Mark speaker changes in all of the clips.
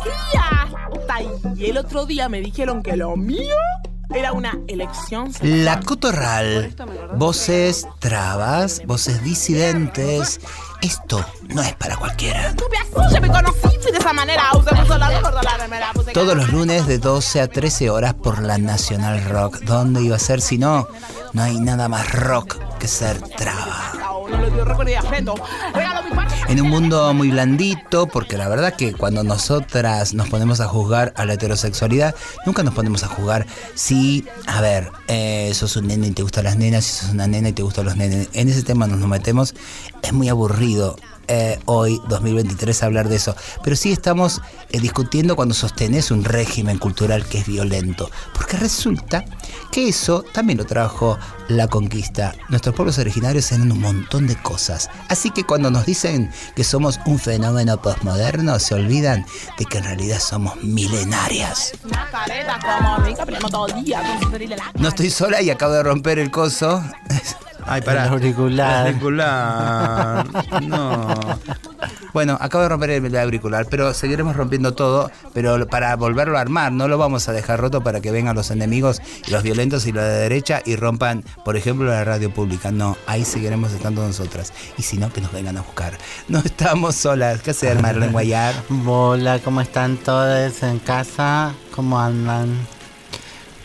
Speaker 1: cría. Y el otro día me dijeron que lo mío era una elección sexual.
Speaker 2: La Cotorral. Voces trabas, voces disidentes. Esto no es para cualquiera.
Speaker 1: Puse
Speaker 2: Todos los lunes de 12 a 13 horas por la Nacional Rock. ¿Dónde iba a ser si no? No hay nada más rock que ser traba. En un mundo muy blandito, porque la verdad que cuando nosotras nos ponemos a juzgar a la heterosexualidad, nunca nos ponemos a juzgar si, a ver, eh, sos un nene y te gustan las nenas, si sos una nena y te gustan los nenes. En ese tema nos metemos, es muy aburrido. Eh, hoy, 2023, hablar de eso. Pero sí estamos eh, discutiendo cuando sostenés un régimen cultural que es violento. Porque resulta que eso también lo trajo la conquista. Nuestros pueblos originarios eran un montón de cosas. Así que cuando nos dicen que somos un fenómeno postmoderno, se olvidan de que en realidad somos milenarias. No estoy sola y acabo de romper el coso. Ay, pará.
Speaker 3: El auricular.
Speaker 2: El auricular. No. Bueno, acabo de romper el auricular, pero seguiremos rompiendo todo, pero para volverlo a armar, no lo vamos a dejar roto para que vengan los enemigos y los violentos y los de derecha y rompan, por ejemplo, la radio pública. No, ahí seguiremos estando nosotras. Y si no, que nos vengan a buscar. No estamos solas. ¿Qué hacer, Marlene Guayar?
Speaker 3: Hola, ¿cómo están todos en casa? ¿Cómo andan?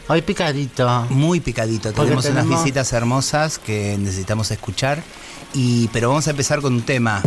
Speaker 3: Hoy picadito.
Speaker 2: Muy picadito.
Speaker 3: Porque
Speaker 2: Tenemos, unas
Speaker 3: tenemos-
Speaker 2: visitas hermosas que necesitamos escuchar. Y, pero vamos a empezar con un tema.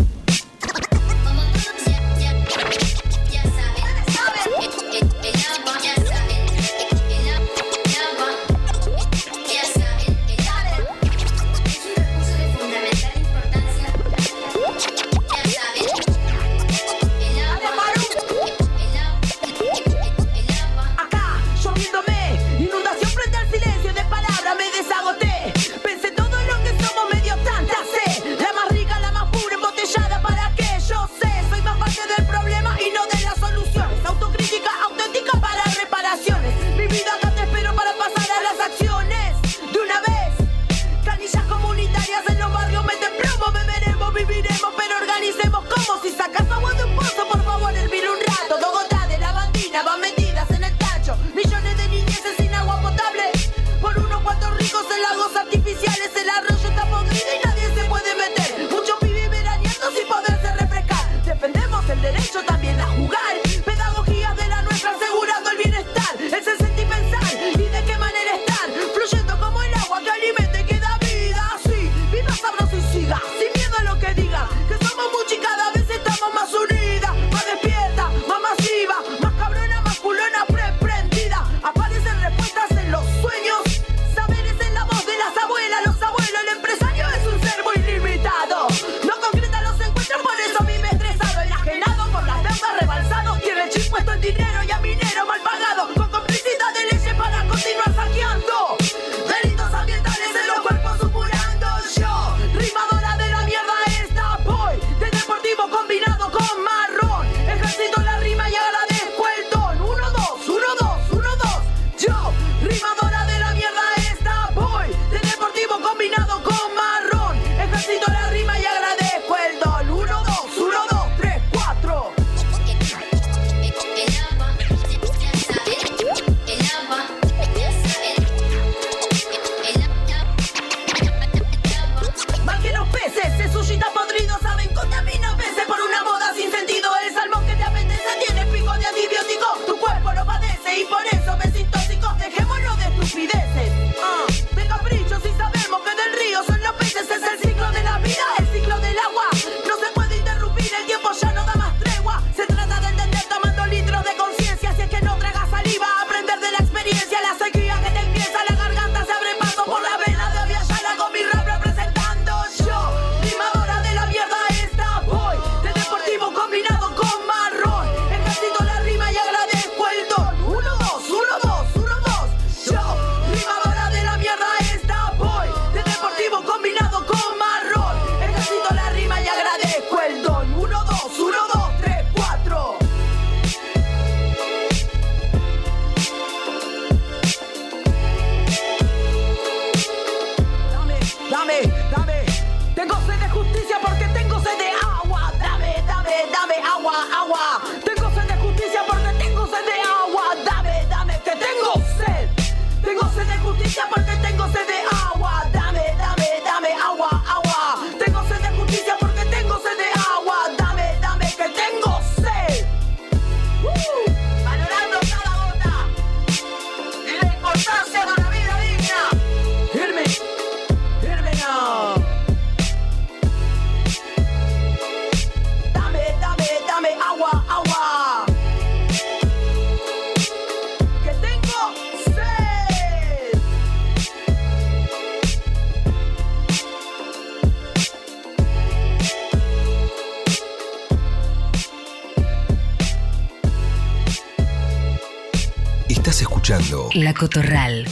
Speaker 4: La
Speaker 5: Cotorral.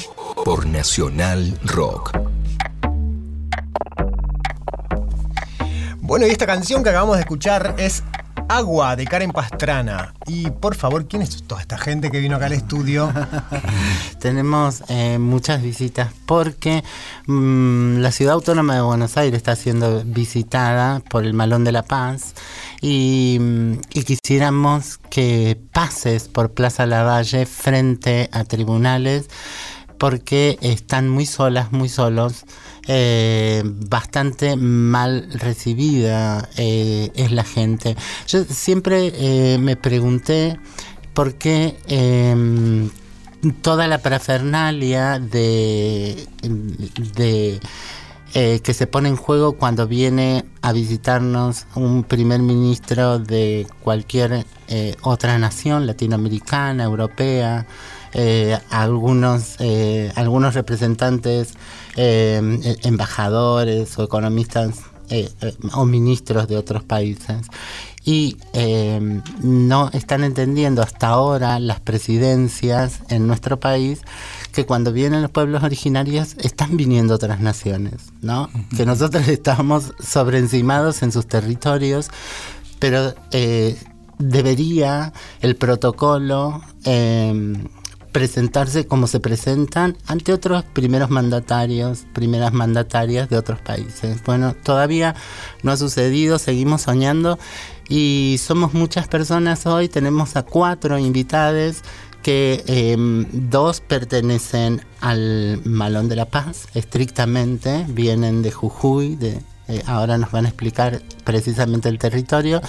Speaker 6: por Nacional Rock.
Speaker 7: Bueno, y esta canción que acabamos de escuchar es Agua de Karen Pastrana. Y por favor, ¿quién es toda esta gente que vino acá al estudio?
Speaker 3: Tenemos eh, muchas visitas porque mm, la ciudad autónoma de Buenos Aires está siendo visitada por el Malón de la Paz y, mm, y quisiéramos que pases por Plaza Lavalle frente a tribunales porque están muy solas, muy solos. Eh, bastante mal recibida eh, es la gente. Yo siempre eh, me pregunté por qué em, toda la parafernalia de, que se pone en juego cuando viene a visitarnos un primer ministro de cualquier otra nación, latinoamericana, europea, algunos, algunos representantes, eh, embajadores o economistas eh, eh, o ministros de otros países. Y eh, no están entendiendo hasta ahora las presidencias en nuestro país que cuando vienen los pueblos originarios están viniendo otras naciones, ¿no? Que nosotros estamos sobreencimados en sus territorios, pero debería el protocolo presentarse como se presentan ante otros primeros mandatarios, primeras mandatarias de otros países. Bueno, todavía no ha sucedido, seguimos soñando y somos muchas personas hoy, tenemos a cuatro invitados que eh, dos pertenecen al Malón de la Paz, estrictamente, vienen de Jujuy, eh, ahora nos van a explicar precisamente el territorio,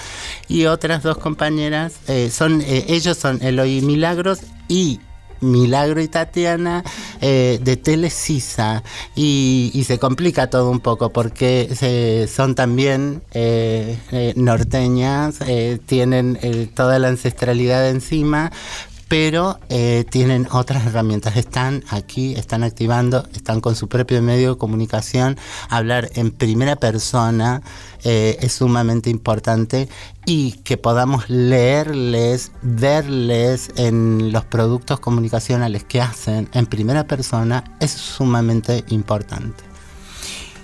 Speaker 3: y otras dos compañeras, eh, son eh, ellos son Eloy Milagros y Milagro y Tatiana eh, de Telesisa y, y se complica todo un poco porque se- son también eh, eh, norteñas, eh, tienen toda la ancestralidad encima, pero eh, tienen otras herramientas. Están aquí, están activando, están con su propio medio de comunicación. Hablar en primera persona eh, es sumamente importante y que podamos leerles, verles en los productos comunicacionales que hacen en primera persona es sumamente importante.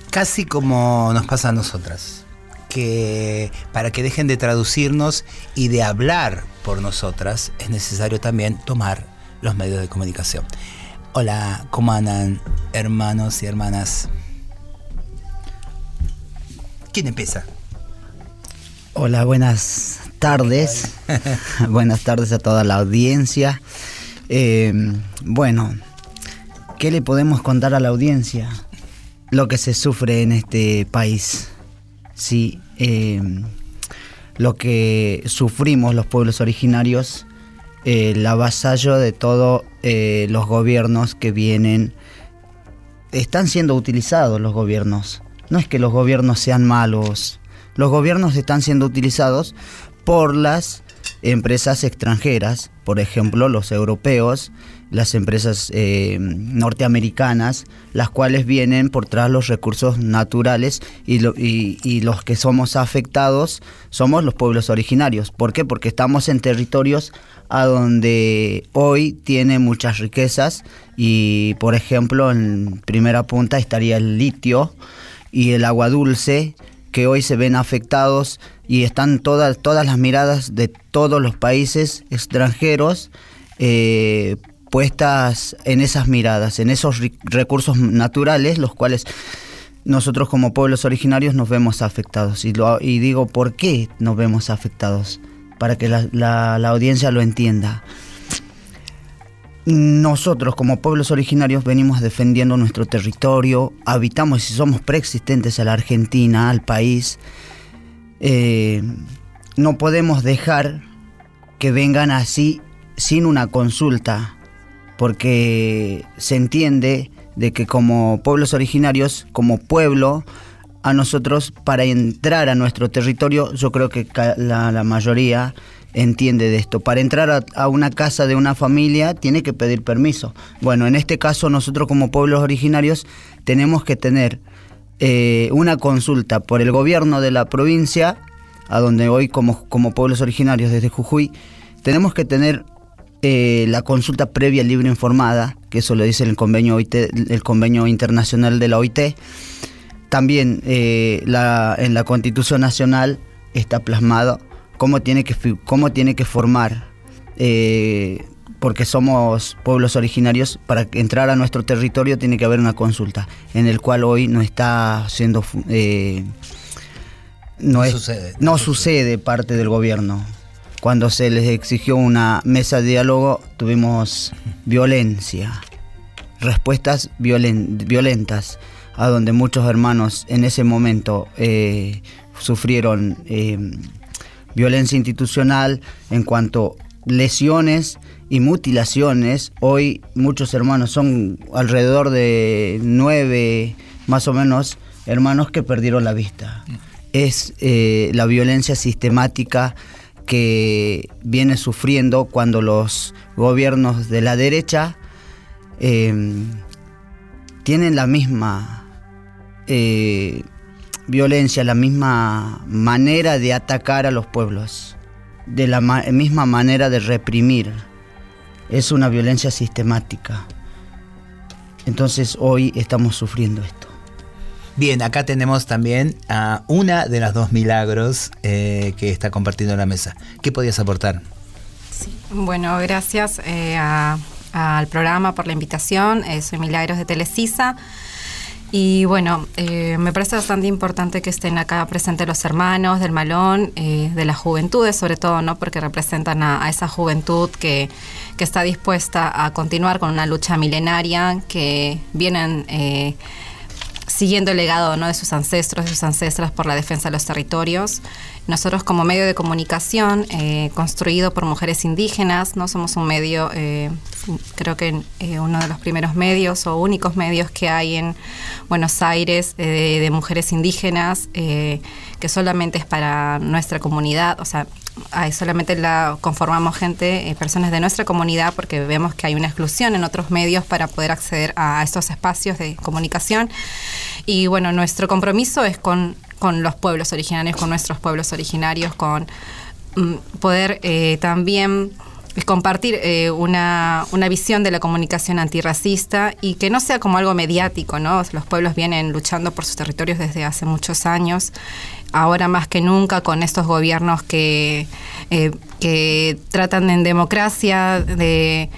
Speaker 2: Casi como nos pasa a nosotras. Que para que dejen de traducirnos y de hablar por nosotras, es necesario también tomar los medios de comunicación. Hola, ¿cómo andan, hermanos y hermanas? ¿Quién empieza?
Speaker 8: Hola, buenas tardes. buenas tardes a toda la audiencia. Eh, bueno, ¿qué le podemos contar a la audiencia? Lo que se sufre en este país. Sí, eh, lo que sufrimos los pueblos originarios, eh, el avasallo de todos los gobiernos que vienen. Están siendo utilizados los gobiernos. No es que los gobiernos sean malos, los gobiernos están siendo utilizados por las empresas extranjeras, por ejemplo los europeos, las empresas eh, norteamericanas, las cuales vienen por tras los recursos naturales y, lo- y- y los que somos afectados somos los pueblos originarios. ¿Por qué? Porque estamos en territorios a donde hoy tiene muchas riquezas y por ejemplo en primera punta estaría el litio y el agua dulce que hoy se ven afectados y están todas, todas las miradas de todos los países extranjeros eh, puestas en esas miradas, en esos recursos naturales, los cuales nosotros como pueblos originarios nos vemos afectados. Y, lo- y digo, ¿por qué nos vemos afectados? Para que la, la- la audiencia lo entienda. Nosotros como pueblos originarios venimos defendiendo nuestro territorio, habitamos y somos preexistentes a la Argentina, al país. Eh, no podemos dejar que vengan así sin una consulta, porque se entiende de que como pueblos originarios, como pueblo, a nosotros para entrar a nuestro territorio, yo creo que la mayoría entiende de esto. Para entrar a, una casa de una familia tiene que pedir permiso. Bueno, en este caso nosotros como pueblos originarios tenemos que tener eh, una consulta por el gobierno de la provincia, a donde hoy como, como pueblos originarios desde Jujuy, tenemos que tener eh, la consulta previa libre informada, que eso lo dice el convenio, el convenio internacional de la OIT. También eh, en la Constitución Nacional está plasmado cómo tiene que, cómo tiene que formar, eh, porque somos pueblos originarios, para entrar a nuestro territorio tiene que haber una consulta, en el cual hoy no está siendo... eh, no,
Speaker 2: No
Speaker 8: es-
Speaker 2: sucede,
Speaker 8: no
Speaker 2: no
Speaker 8: sucede parte del gobierno. Cuando se les exigió una mesa de diálogo, tuvimos violencia, respuestas violen- violentas, a donde muchos hermanos en ese momento eh, sufrieron eh, violencia institucional en cuanto lesiones y mutilaciones. Hoy muchos hermanos, son alrededor de nueve más o menos hermanos que perdieron la vista. Es eh, la violencia sistemática que viene sufriendo cuando los gobiernos de la derecha eh, tienen la misma eh, violencia, la misma manera de atacar a los pueblos, de la ma- misma manera de reprimir. Es una violencia sistemática. Entonces hoy estamos sufriendo esto.
Speaker 2: Bien, acá tenemos también a una de las dos milagros eh, que está compartiendo la mesa. ¿Qué podías aportar?
Speaker 5: Bueno, gracias eh, a- al programa por la invitación. Eh, soy Milagros de Telecisa. Y bueno, eh, me parece bastante importante que estén acá presentes los hermanos del Malón, eh, de las juventudes sobre todo, ¿no? Porque representan a, esa juventud que, que está dispuesta a continuar con una lucha milenaria, que vienen eh, siguiendo el legado ¿no? de sus ancestros, de sus ancestras por la defensa de los territorios. Nosotros como medio de comunicación eh, construido por mujeres indígenas, no somos un medio, eh, creo que eh, uno de los primeros medios o únicos medios que hay en Buenos Aires eh, de, mujeres indígenas, eh, que solamente es para nuestra comunidad, o sea, hay solamente la conformamos gente, personas de nuestra comunidad, porque vemos que hay una exclusión en otros medios para poder acceder a estos espacios de comunicación. Y bueno, nuestro compromiso es con, con los pueblos originarios, con nuestros pueblos originarios, con mm, poder eh, también compartir eh, una, una visión de la comunicación antirracista y que no sea como algo mediático, ¿no? Los pueblos vienen luchando por sus territorios desde hace muchos años, ahora más que nunca con estos gobiernos que, eh, que tratan en democracia de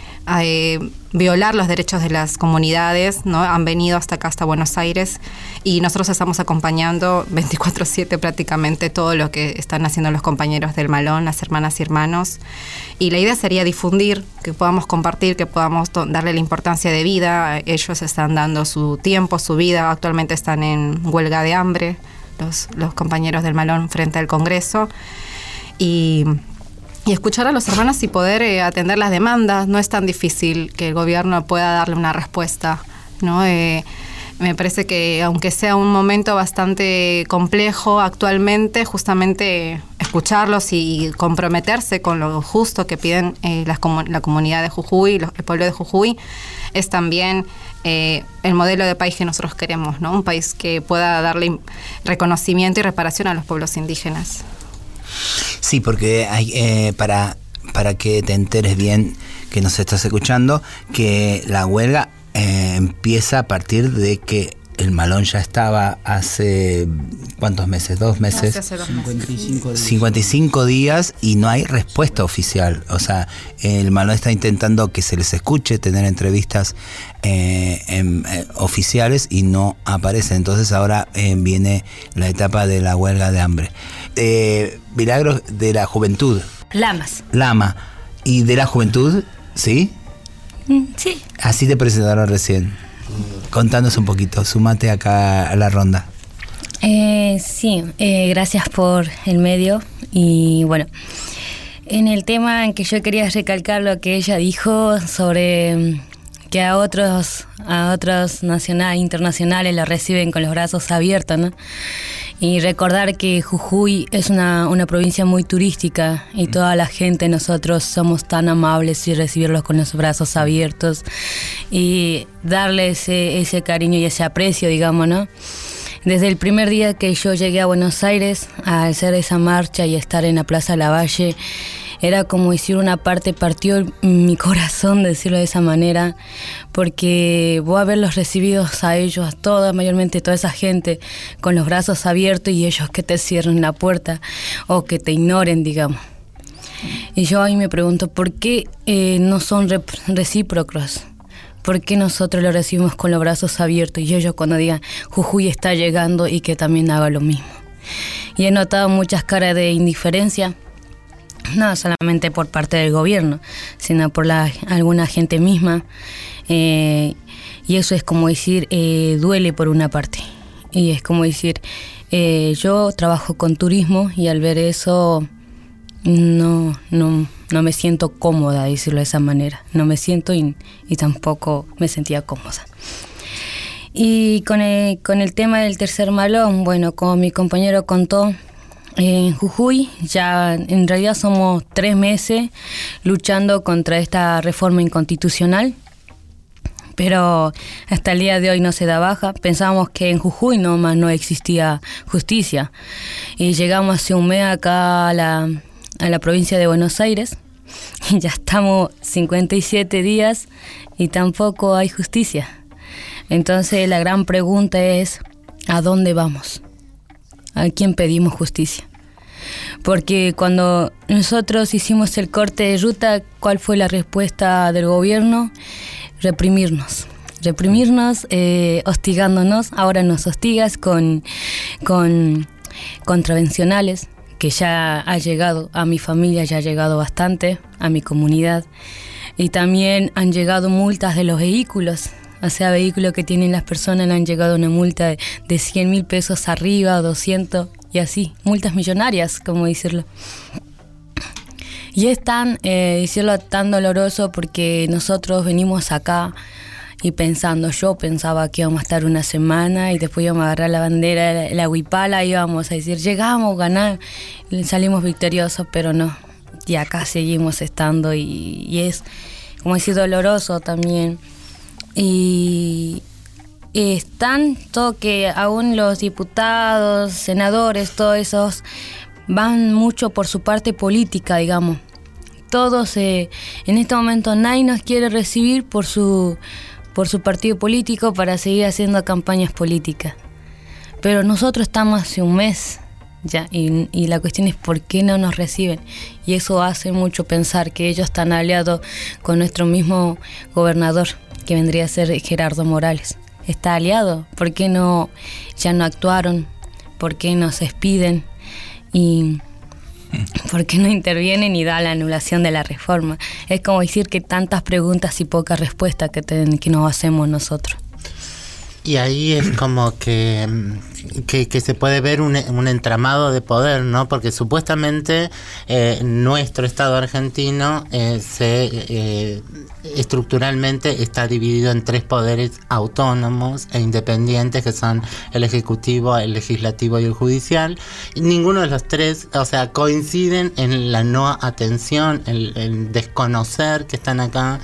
Speaker 5: eh, violar los derechos de las comunidades, ¿no? Han venido hasta acá, hasta Buenos Aires, y nosotros estamos acompañando 24/7 prácticamente todo lo que están haciendo los compañeros del Malón, las hermanas y hermanos. Y la idea sería difundir, que podamos compartir, que podamos darle la importancia de vida. Ellos están dando su tiempo, su vida, actualmente están en huelga de hambre, los, compañeros del Malón frente al Congreso. Y escuchar a los hermanos y poder eh, atender las demandas. No es tan difícil que el gobierno pueda darle una respuesta. ¿no? Eh, me parece que aunque sea un momento bastante complejo actualmente, justamente escucharlos y comprometerse con lo justo que piden eh, las comu- la comunidad de Jujuy, los- el pueblo de Jujuy, es también eh, el modelo de país que nosotros queremos, ¿no? un país que pueda darle reconocimiento y reparación a los pueblos indígenas.
Speaker 2: Sí, porque hay, eh, para, para que te enteres bien que nos estás escuchando, que la huelga eh, empieza a partir de que el malón ya estaba hace, ¿cuántos meses? ¿Dos meses?
Speaker 5: Hace dos meses.
Speaker 8: 55 días.
Speaker 2: 55 días y no hay respuesta oficial. O sea, el Malón está intentando que se les escuche, tener entrevistas eh, en- eh, oficiales y no aparece. Entonces ahora eh, viene la etapa de la huelga de hambre. Eh, Milagros de la juventud,
Speaker 9: Lamas.
Speaker 2: Lama. ¿Y de la juventud? ¿Sí?
Speaker 9: Mm, Sí.
Speaker 2: Así te presentaron recién. Contanos un poquito, sumate acá a la ronda.
Speaker 9: Eh, sí, eh, gracias por el medio. Y bueno, en el tema en que yo quería recalcar lo que ella dijo sobre que a otros, a otros nacionales, internacionales la reciben con los brazos abiertos, ¿no? Y recordar que Jujuy es una, una provincia muy turística y toda la gente, nosotros somos tan amables y recibirlos con los brazos abiertos y darle ese, ese cariño y ese aprecio, digamos, ¿no? Desde el primer día que yo llegué a Buenos Aires, a hacer esa marcha y estar en la Plaza Lavalle, era como decir una parte partió mi corazón, decirlo de esa manera, porque voy a verlos recibidos a ellos, a toda, mayormente toda esa gente, con los brazos abiertos y ellos que te cierren la puerta o que te ignoren, digamos. Y yo ahí me pregunto, ¿por qué eh, no son recíprocos? ¿Por qué nosotros lo recibimos con los brazos abiertos y ellos cuando digan Jujuy está llegando y que también haga lo mismo? Y he notado muchas caras de indiferencia, no solamente por parte del gobierno, sino por la, alguna gente misma. Eh, y eso es como decir, eh, duele por una parte. Y es como decir, yo trabajo con turismo y al ver eso no, no, no me siento cómoda, decirlo de esa manera. No me siento y, tampoco me sentía cómoda. Y con el, con el tema del tercer malón, bueno, como mi compañero contó, en Jujuy ya en realidad somos tres meses luchando contra esta reforma inconstitucional, pero hasta el día de hoy no se da baja. Pensábamos que en Jujuy nomás no existía justicia y llegamos hace un mes acá a la, a la provincia de Buenos Aires y ya estamos 57 días y tampoco hay justicia. Entonces la gran pregunta es, ¿a dónde vamos? ¿A quién pedimos justicia? Porque cuando nosotros hicimos el corte de ruta, ¿cuál fue la respuesta del gobierno? Reprimirnos. Reprimirnos, eh, hostigándonos. Ahora nos hostigas con, con contravencionales, que ya ha llegado a mi familia, ya ha llegado bastante, a mi comunidad. Y también han llegado multas de los vehículos. O sea, vehículos que tienen las personas le han llegado una multa de, de 100 mil pesos arriba, 200 y así, multas millonarias, como decirlo. Y es tan, eh, decirlo, tan doloroso porque nosotros venimos acá y pensando, yo pensaba que íbamos a estar una semana y después íbamos a agarrar la bandera, la, huipala, y íbamos a decir, llegamos, ganar, salimos victoriosos, pero no, y acá seguimos estando y, es, como decir, doloroso también. Y, es tanto que aún los diputados, senadores, todos esos van mucho por su parte política, digamos. Todos, eh, en este momento nadie nos quiere recibir por su por su partido político para seguir haciendo campañas políticas. Pero nosotros estamos hace un mes ya y, la cuestión es por qué no nos reciben. Y eso hace mucho pensar que ellos están aliados con nuestro mismo gobernador, que vendría a ser Gerardo Morales. Está aliado, ¿por qué no ya no actuaron? ¿Por qué nos despiden? Y ¿Por qué no intervienen y da la anulación de la reforma? Es como decir que tantas preguntas y pocas respuestas que, que nos hacemos nosotros.
Speaker 3: Y ahí es como que, que, se puede ver un, un, entramado de poder, ¿no? Porque supuestamente eh, nuestro Estado argentino eh, se eh, estructuralmente está dividido en tres poderes autónomos e independientes que son el ejecutivo, el legislativo y el judicial. Ninguno de los tres, o sea, coinciden en la no atención, en, en desconocer que están acá.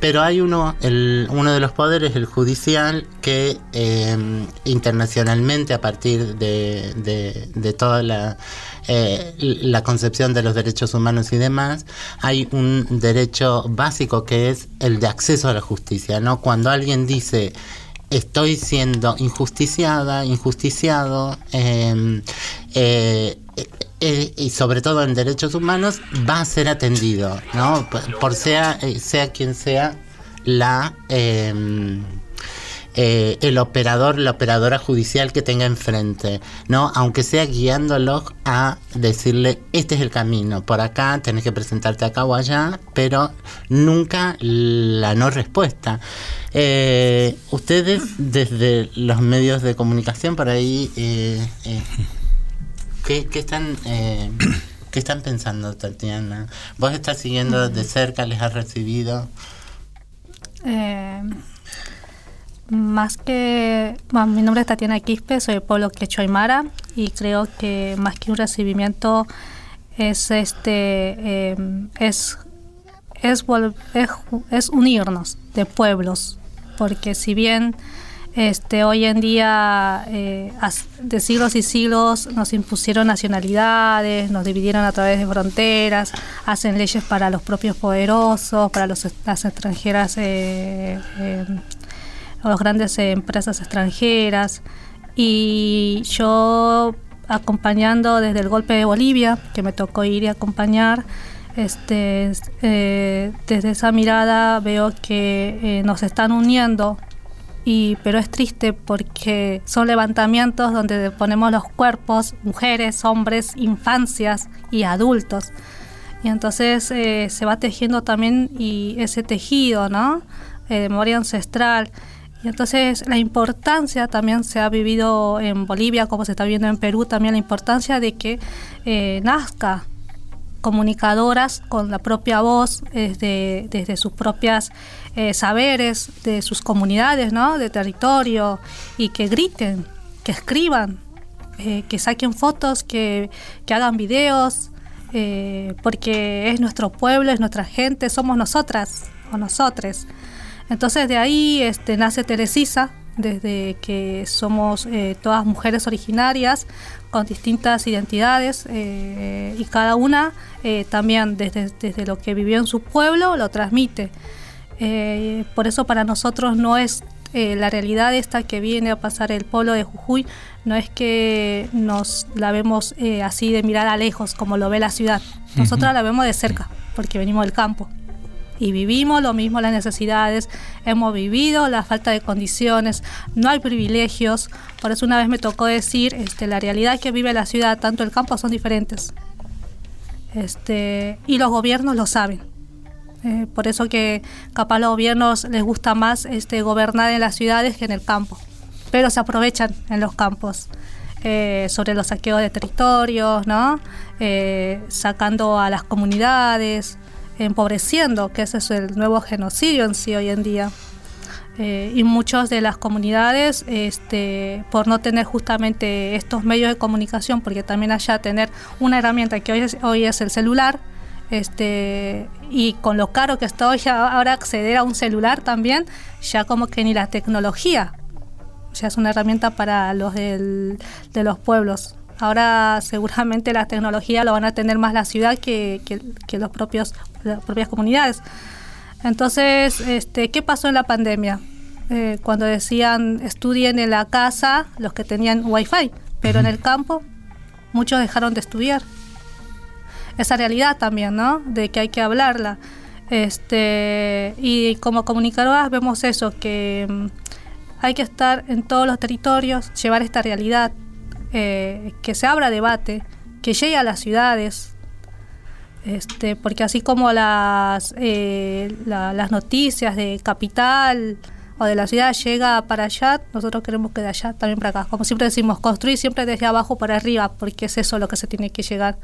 Speaker 3: Pero hay uno, el, uno de los poderes, el judicial, que eh, internacionalmente a partir de, de, toda la, eh, la concepción de los derechos humanos y demás, hay un derecho básico que es el de acceso a la justicia. ¿no? Cuando alguien dice estoy siendo injusticiada, injusticiado, em, eh, y sobre todo en derechos humanos, va a ser atendido, ¿no? Por sea, sea quien sea la em, eh, el operador, la operadora judicial que tenga enfrente, ¿no? Aunque sea guiándolo a decirle, este es el camino, por acá tenés que presentarte acá o allá, pero nunca la no respuesta. Eh, ustedes desde los medios de comunicación por ahí, eh, ¿qué, están... ¿Qué están pensando, Tatiana? ¿Vos estás siguiendo de cerca? ¿Les has recibido?
Speaker 10: Eh, más que, mi nombre es Tatiana Quispe, soy del pueblo Quechua y creo que más que un recibimiento es este em, es, es, unirnos de pueblos, porque si bien Este, hoy en día, eh, de siglos y siglos, nos impusieron nacionalidades, nos dividieron a través de fronteras, hacen leyes para los propios poderosos, para los, las extranjeras, eh, eh, las grandes empresas extranjeras. Y yo acompañando desde el golpe de Bolivia, que me tocó ir y acompañar, este, eh, desde esa mirada veo que eh, nos están uniendo y pero es triste porque son levantamientos donde ponemos los cuerpos, mujeres, hombres, infancias y adultos. Y entonces eh, se va tejiendo también y ese tejido, ¿no? Eh, de memoria ancestral. Y entonces la importancia también se ha vivido en Bolivia, como se está viendo en Perú, también la importancia de que eh, nazca comunicadoras con la propia voz, desde, desde sus propias eh, saberes, de sus comunidades, ¿no? de territorio, y que griten, que escriban, eh, que saquen fotos, que, hagan videos, eh, porque es nuestro pueblo, es nuestra gente, somos nosotras o nosotres. Entonces de ahí este, nace Teresisa, desde que somos eh, todas mujeres originarias con distintas identidades eh, y cada una eh, también desde, desde lo que vivió en su pueblo lo transmite. Eh, por eso para nosotros no es eh, la realidad esta que viene a pasar el polo de Jujuy, no es que nos la vemos eh, así de mirada lejos como lo ve la ciudad. Nosotras la vemos de cerca porque venimos del campo y vivimos lo mismo las necesidades, hemos vivido la falta de condiciones, no hay privilegios, por eso una vez me tocó decir, este, la realidad que vive la ciudad, tanto el campo son diferentes. Este, y los gobiernos lo saben. Eh, por eso que capaz los gobiernos les gusta más este, gobernar en las ciudades que en el campo, pero se aprovechan en los campos. eh, sobre los saqueos de territorios. Eh, sacando a las comunidades, empobreciendo, que ese es el nuevo genocidio en sí hoy en día. Eh, y muchas de las comunidades, este, por no tener justamente estos medios de comunicación, porque también allá tener una herramienta que hoy es, hoy es el celular, este, y con lo caro que está hoy ahora acceder a un celular también, ya como que ni la tecnología, ya es una herramienta para los del- de los pueblos. Ahora seguramente la tecnología lo van a tener más la ciudad que, que- que los propios, las propias comunidades. Entonces, este, ¿qué pasó en la pandemia? Eh, cuando decían estudien en la casa los que tenían wifi, pero en el campo muchos dejaron de estudiar. Esa realidad también, ¿no? De que hay que hablarla. Este, y como comunicadoras vemos eso, que mm, hay que estar en todos los territorios, llevar esta realidad, eh, que se abra debate, que llegue a las ciudades, este, porque así como las, eh, la- las noticias de capital o de la ciudad llega para allá, nosotros queremos que de allá también para acá. Como siempre decimos, construir siempre desde abajo para arriba, porque es eso lo que se tiene que llegar.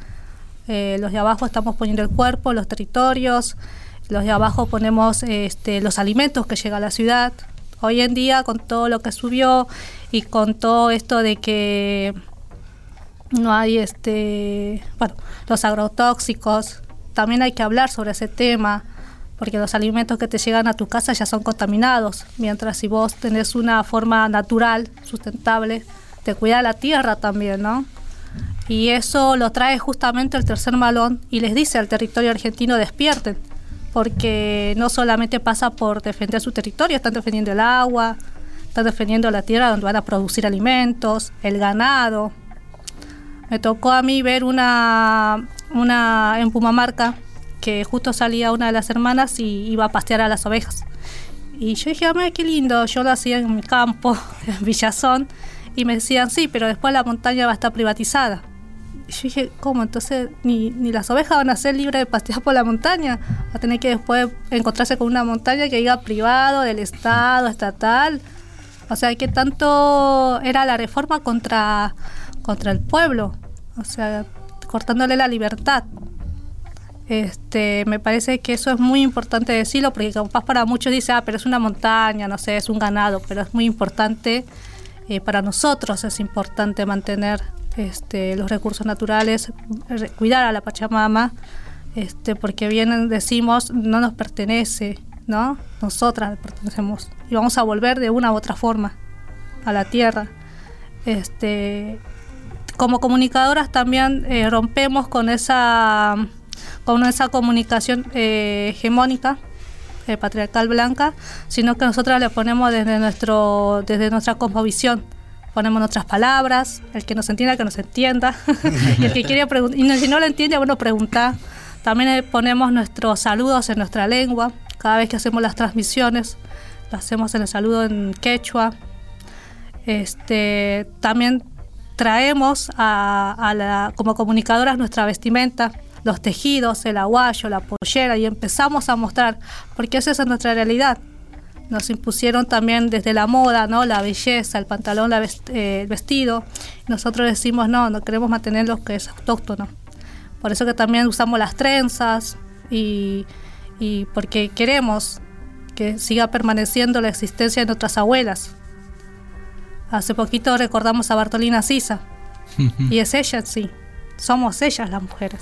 Speaker 10: Eh, los de abajo estamos poniendo el cuerpo, los territorios, los de abajo ponemos este, los alimentos que llega a la ciudad. Hoy en día, con todo lo que subió y con todo esto de que no hay este bueno los agrotóxicos también hay que hablar sobre ese tema porque los alimentos que te llegan a tu casa ya son contaminados mientras si vos tenés una forma natural sustentable te cuida la tierra también no y eso lo trae justamente el tercer malón y les dice al territorio argentino despierten porque no solamente pasa por defender su territorio están defendiendo el agua están defendiendo la tierra donde van a producir alimentos el ganado me tocó a mí ver una, una en Pumamarca que justo salía una de las hermanas y iba a pastear a las ovejas. Y yo dije, ah, mira qué lindo, yo lo hacía en mi campo, en Villazón, y me decían, sí, pero después la montaña va a estar privatizada. Y yo dije, ¿cómo? Entonces, ni, ni las ovejas van a ser libres de pastear por la montaña. Va a tener que después encontrarse con una montaña que diga privado, del Estado, estatal. O sea, que tanto era la reforma contra, contra el pueblo, o sea, cortándole la libertad. Este, me parece que eso es muy importante decirlo, porque capaz para muchos dice, ah, pero es una montaña, no sé, es un ganado, pero es muy importante, eh, para nosotros es importante mantener este, los recursos naturales, cuidar a la Pachamama, este, porque bien decimos, no nos pertenece, ¿no? Nosotras pertenecemos y vamos a volver de una u otra forma. a la tierra. Este, como comunicadoras también eh, rompemos con esa, con esa comunicación eh, hegemónica eh, patriarcal blanca, sino que nosotras le ponemos desde, nuestro, desde nuestra cosmovisión. Ponemos nuestras palabras, el que nos entienda, que nos entienda, y el que quiere preguntar, y si no lo entiende, bueno, preguntar. También ponemos nuestros saludos en nuestra lengua, cada vez que hacemos las transmisiones, lo hacemos en el saludo en quechua. Este, también traemos a, a la, como comunicadoras nuestra vestimenta, los tejidos, el aguayo, la pollera y empezamos a mostrar, porque esa es nuestra realidad. Nos impusieron también desde la moda, ¿no? La belleza, el pantalón, la vest eh, el vestido. Nosotros decimos, no, no queremos mantener lo que es autóctono. Por eso que también usamos las trenzas y, y porque queremos que siga permaneciendo la existencia de nuestras abuelas. Hace poquito recordamos a Bartolina Sisa y es ella, sí. Somos ellas las mujeres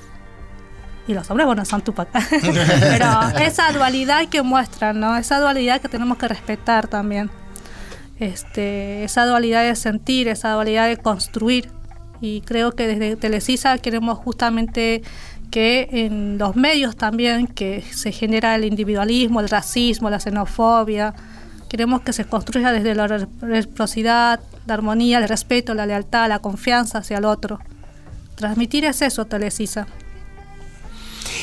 Speaker 10: y los hombres, bueno, son Tupac. Pero esa dualidad que muestran, ¿no? Esa dualidad que tenemos que respetar también. Este, esa dualidad de sentir, esa dualidad de construir. Y creo que desde Telecisa queremos justamente que en los medios también, que se genera el individualismo, el racismo, la xenofobia, queremos que se construya desde la reciprocidad, la armonía, el respeto, la lealtad, la confianza hacia el otro. Transmitir es eso, Telecisa.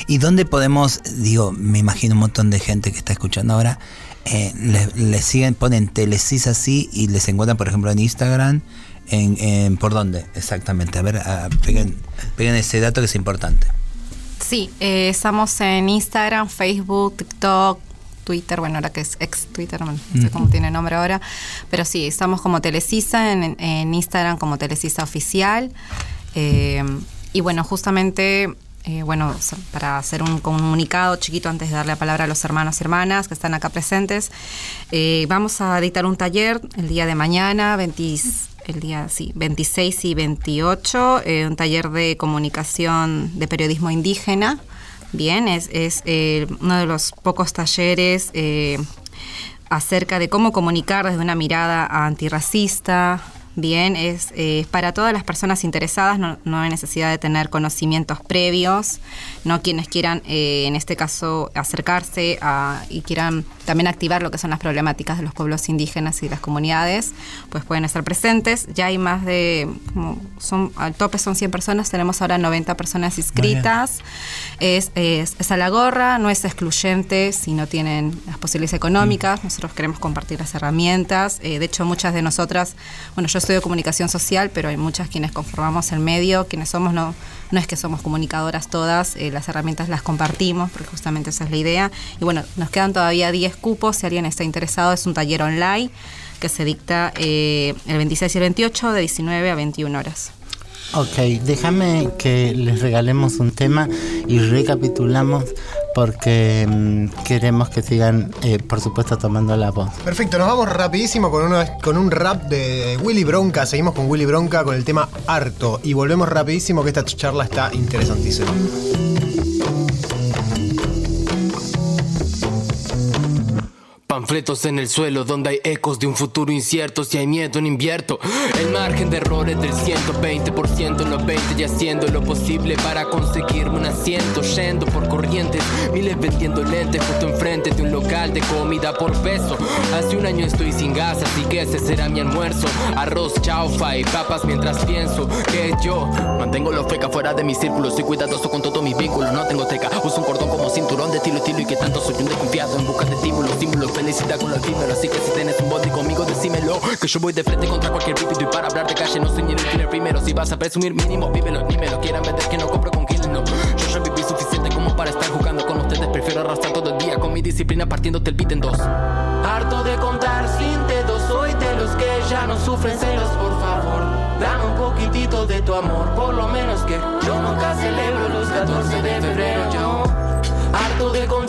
Speaker 2: ¿Y dónde podemos, digo, me imagino un montón de gente que está escuchando ahora, eh, les, les, siguen, ponen Telesis así y les encuentran, por ejemplo, en Instagram, en, en ¿por dónde? Exactamente, a ver, a, peguen, peguen, ese dato que es importante.
Speaker 5: Sí, eh, estamos en Instagram, Facebook, TikTok, Twitter, bueno, ahora que es ex Twitter, no sé cómo tiene nombre ahora, pero sí, estamos como Telecisa, en, en Instagram como Telecisa Oficial. Eh, y bueno, justamente eh, bueno, para hacer un comunicado chiquito antes de darle la palabra a los hermanos y hermanas que están acá presentes, eh, vamos a dictar un taller el día de mañana, 20, el día sí, 26 y 28, eh, un taller de comunicación de periodismo indígena. Bien, es, es eh, uno de los pocos talleres acerca de cómo comunicar desde una mirada antirracista, bien, es eh, para todas las personas interesadas, no, no, hay necesidad de tener conocimientos previos, no quienes quieran, eh, en este caso, acercarse a, y quieran también activar lo que son las problemáticas de los pueblos indígenas y las comunidades, pues pueden estar presentes. Ya hay más de, como son, al tope son 100 personas, tenemos ahora 90 personas inscritas. Es, es, es, a la gorra, no es excluyente si no tienen las posibilidades económicas. Mm. Nosotros queremos compartir las herramientas. Eh, de hecho, muchas de nosotras, bueno, yo estudio comunicación social, pero hay muchas quienes conformamos el medio, quienes somos, no, no es que somos comunicadoras todas, eh, las herramientas las compartimos, porque justamente esa es la idea. Y bueno, nos quedan todavía 10 cupos, si alguien está interesado, es un taller online que se dicta eh, el 26 y el 28 de 19 a 21 horas.
Speaker 3: Ok, déjame que les regalemos un tema y recapitulamos porque mmm, queremos que sigan, eh, por supuesto, tomando la voz.
Speaker 7: Perfecto, nos vamos rapidísimo con, uno, con un rap de Willy Bronca. Seguimos con Willy Bronca con el tema Harto y volvemos rapidísimo que esta charla está interesantísima.
Speaker 11: Panfletos en el suelo donde hay ecos de un futuro incierto. Si hay miedo, no invierto. El margen de errores del 120% en los 20 y haciendo lo posible para conseguirme un asiento. Yendo por corrientes, miles vendiendo lentes justo enfrente de un local de comida por peso. Hace un año estoy sin gas, así que ese será mi almuerzo. Arroz, chaufa y papas mientras pienso que yo mantengo los feca fuera de mi círculo. Soy cuidadoso con todos mis vínculos, no tengo teca. Uso un cordón como cinturón de estilo, estilo y que tanto soy un desconfiado en busca de estímulos, símbolos felicidad con lo efímero Así que si tienes un body conmigo decímelo. Que yo voy de frente contra cualquier pípito Y para hablar de calle no soy ni el killer primero. Si vas a presumir mínimo, vívelo Ni me lo quieran vender que no compro con killer, no. Yo ya viví suficiente como para estar jugando con ustedes. Prefiero arrastrar todo el día con mi disciplina partiéndote el beat en dos.
Speaker 12: Harto de contar sin dedos Soy de los que ya no sufren celos, por favor Dame un poquitito de tu amor Por lo menos que yo nunca celebro los 14 de febrero. Yo Harto de contar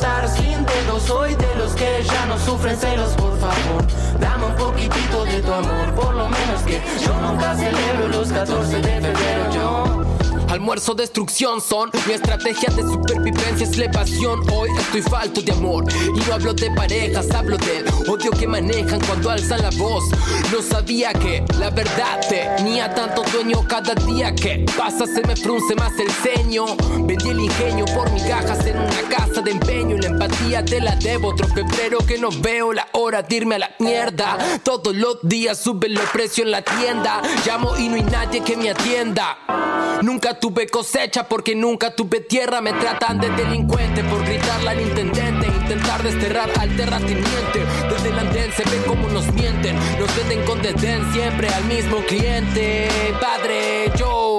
Speaker 12: soy de los que ya no sufren celos, por favor. Dame un poquitito de tu amor, por lo menos que yo nunca celebro los 14 de febrero. Yo
Speaker 11: almuerzo, destrucción son mi estrategia de supervivencia es la evasión. Hoy estoy falto de amor y no hablo de parejas, hablo del odio que manejan cuando alzan la voz. No sabía que la verdad tenía tanto dueño cada día que pasa se me frunce más el ceño. Vendí el ingenio por migajas en una casa de empeño la empatía te la debo. Otro febrero que no veo la hora de irme a la mierda. Todos los días suben los precios en la tienda. Llamo y no hay nadie que me atienda. Nunca tuve cosecha porque nunca tuve tierra. Me tratan de delincuente por gritarle al intendente. Intentar desterrar al terrateniente. Desde el andén se ve como nos mienten. Nos venden con desdén siempre al mismo cliente. Padre, yo